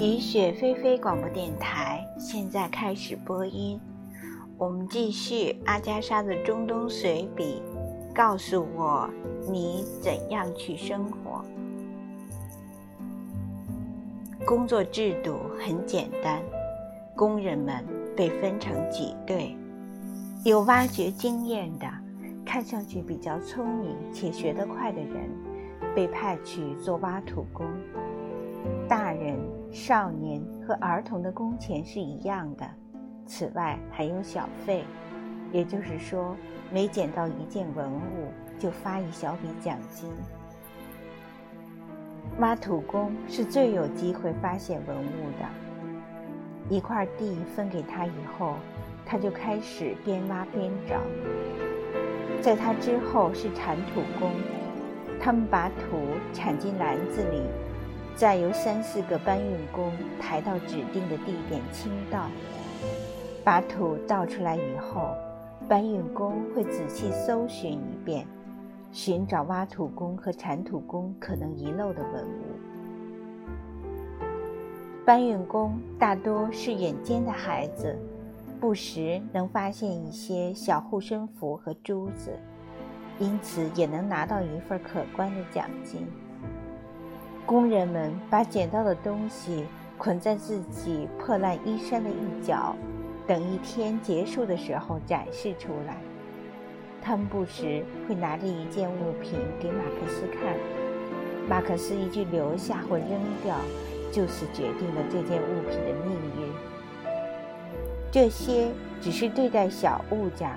雨雪霏霏广播电台现在开始播音。我们继续阿加莎的中东随笔。告诉我，你怎样去生活？工作制度很简单，工人们被分成几队，有挖掘经验的，看上去比较聪明且学得快的人，被派去做挖土工。大人、少年和儿童的工钱是一样的，此外还有小费，也就是说，每捡到一件文物就发一小笔奖金。挖土工是最有机会发现文物的。一块地分给他以后，他就开始边挖边找。在他之后是铲土工，他们把土铲进篮子里。再由三四个搬运工抬到指定的地点倾倒，把土倒出来以后，搬运工会仔细搜寻一遍，寻找挖土工和铲土工可能遗漏的文物。搬运工大多是眼尖的孩子，不时能发现一些小护身符和珠子，因此也能拿到一份可观的奖金。工人们把捡到的东西捆在自己破烂衣衫的一角，等一天结束的时候展示出来。他们不时会拿着一件物品给马克思看，马克思一句留下或扔掉，就此决定了这件物品的命运。这些只是对待小物件，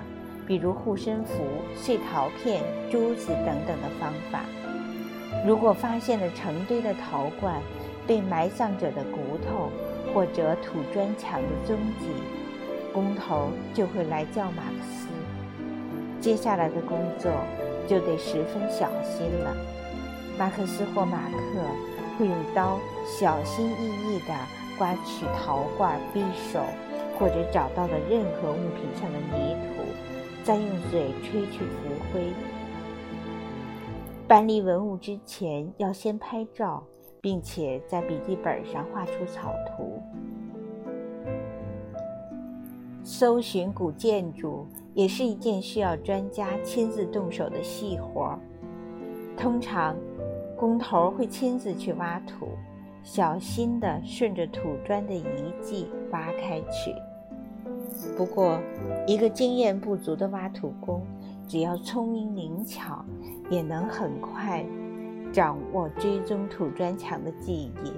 比如护身符、碎陶片、珠子等等的方法。如果发现了成堆的陶罐、被埋葬者的骨头或者土砖墙的踪迹，工头就会来叫马克思。接下来的工作就得十分小心了。马克思或马克会用刀小心翼翼地刮取陶罐、匕首或者找到的任何物品上的泥土，再用嘴吹去浮灰。搬离文物之前，要先拍照，并且在笔记本上画出草图。搜寻古建筑也是一件需要专家亲自动手的细活儿。通常，工头会亲自去挖土，小心地顺着土砖的遗迹挖开去。不过，一个经验不足的挖土工。只要聪明灵巧，也能很快掌握追踪土砖墙的技艺。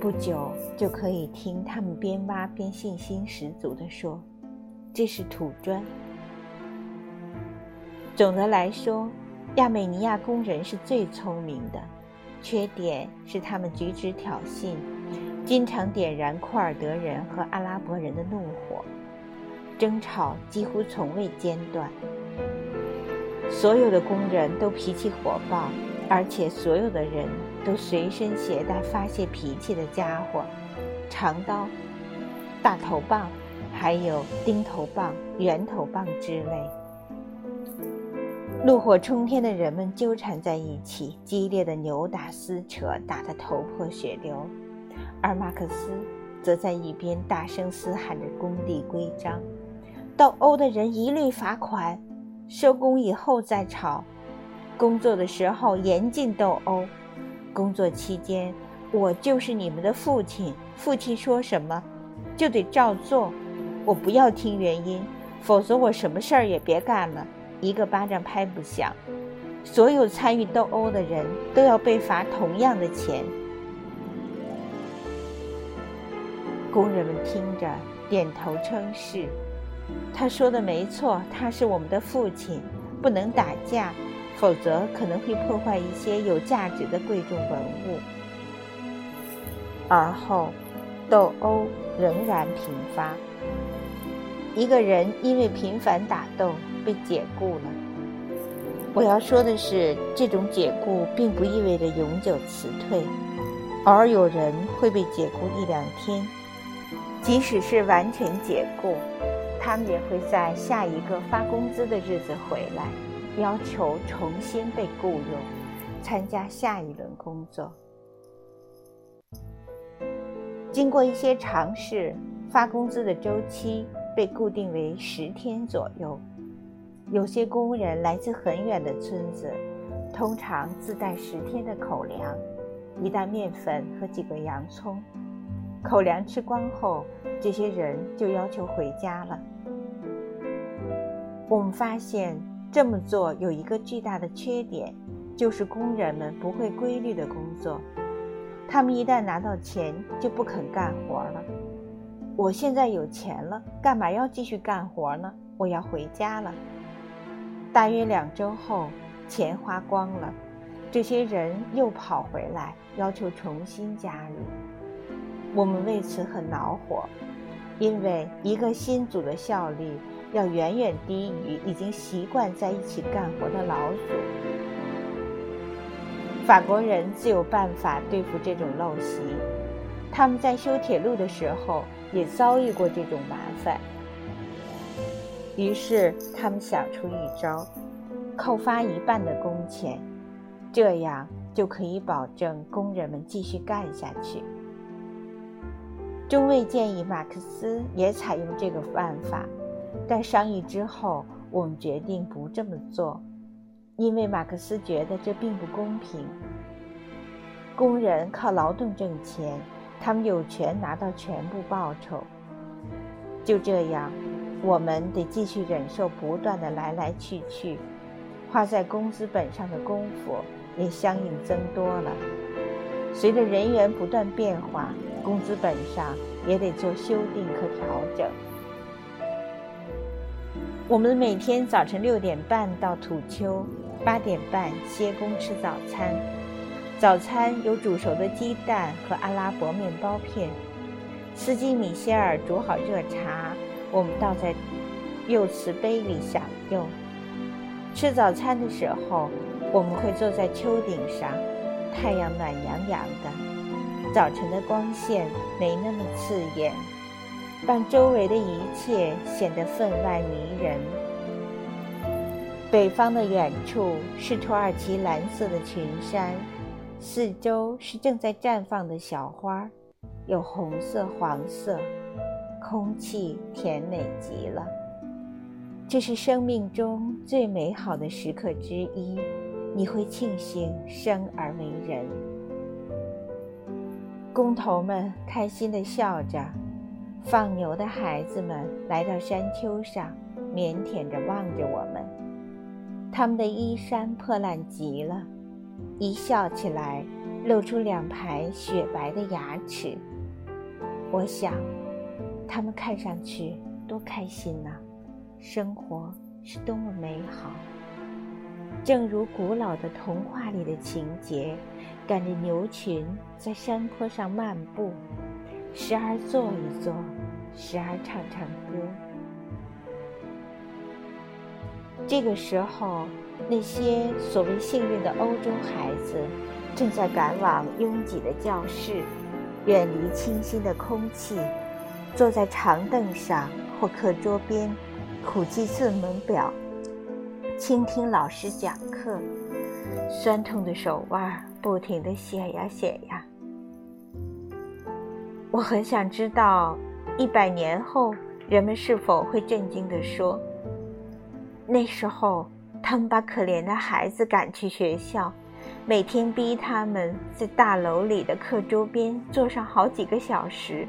不久就可以听他们边挖边信心十足地说：“这是土砖。”总的来说，亚美尼亚工人是最聪明的，缺点是他们举止挑衅，经常点燃库尔德人和阿拉伯人的怒火，争吵几乎从未间断。所有的工人都脾气火爆，而且所有的人都随身携带发泄脾气的家伙：长刀、大头棒，还有钉头棒、圆头棒之类。怒火冲天的人们纠缠在一起，激烈的扭打撕扯，打得头破血流，而马克思则在一边大声嘶喊着工地规章：斗殴的人一律罚款。收工以后再吵，工作的时候严禁斗殴，工作期间我就是你们的父亲，父亲说什么就得照做，我不要听原因，否则我什么事儿也别干了，一个巴掌拍不响。所有参与斗殴的人都要被罚同样的钱。工人们听着，点头称是。他说的没错，他是我们的父亲，不能打架，否则可能会破坏一些有价值的贵重文物。而后，斗殴仍然频发。一个人因为频繁打斗被解雇了。我要说的是，这种解雇并不意味着永久辞退，偶尔有人会被解雇一两天，即使是完全解雇。他们也会在下一个发工资的日子回来，要求重新被雇佣，参加下一轮工作。经过一些尝试，发工资的周期被固定为十天左右。有些工人来自很远的村子，通常自带十天的口粮，一袋面粉和几个洋葱。口粮吃光后，这些人就要求回家了。我们发现这么做有一个巨大的缺点，就是工人们不会规律的工作。他们一旦拿到钱，就不肯干活了。我现在有钱了，干嘛要继续干活呢？我要回家了。大约两周后，钱花光了，这些人又跑回来，要求重新加入。我们为此很恼火，因为一个新组的效率要远远低于已经习惯在一起干活的老鼠。法国人自有办法对付这种陋习，他们在修铁路的时候也遭遇过这种麻烦。于是他们想出一招，扣发一半的工钱，这样就可以保证工人们继续干下去。中尉建议马克思也采用这个办法，但商议之后，我们决定不这么做。因为马克思觉得这并不公平。工人靠劳动挣钱，他们有权拿到全部报酬。就这样，我们得继续忍受不断的来来去去，花在工资本上的功夫也相应增多了。随着人员不断变化，工资本上也得做修订和调整。我们每天早晨六点半到土丘。八点半歇工吃早餐，早餐有煮熟的鸡蛋和阿拉伯面包片。司机米歇尔煮好热茶，我们倒在釉瓷杯里享用。吃早餐的时候，我们会坐在丘顶上，太阳暖洋洋的，早晨的光线没那么刺眼，让周围的一切显得分外迷人。北方的远处是土耳其蓝色的群山，四周是正在绽放的小花，有红色、黄色，空气甜美极了。这是生命中最美好的时刻之一，你会庆幸生而为人。工头们开心地笑着，放牛的孩子们来到山丘上，腼腆着望着我们。他们的衣衫破烂极了，一笑起来露出两排雪白的牙齿。我想，他们看上去多开心呐！生活是多么美好！正如古老的童话里的情节，赶着牛群在山坡上漫步，时而坐一坐，时而唱唱歌。这个时候，那些所谓幸运的欧洲孩子，正在赶往拥挤的教室，远离清新的空气，坐在长凳上或课桌边，苦记字母表，倾听老师讲课，酸痛的手腕不停地写呀写呀。我很想知道，一百年后，人们是否会震惊地说。那时候，他们把可怜的孩子赶去学校，每天逼他们在大楼里的课桌边坐上好几个小时，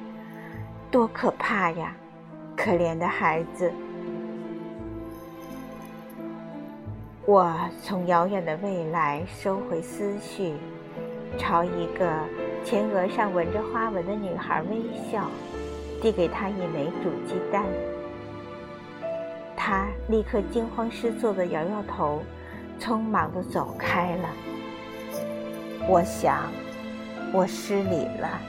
多可怕呀！可怜的孩子。我从遥远的未来收回思绪，朝一个前额上纹着花纹的女孩微笑，递给他一枚煮鸡蛋。他立刻惊慌失措地摇摇头，匆忙地走开了。我想，我失礼了。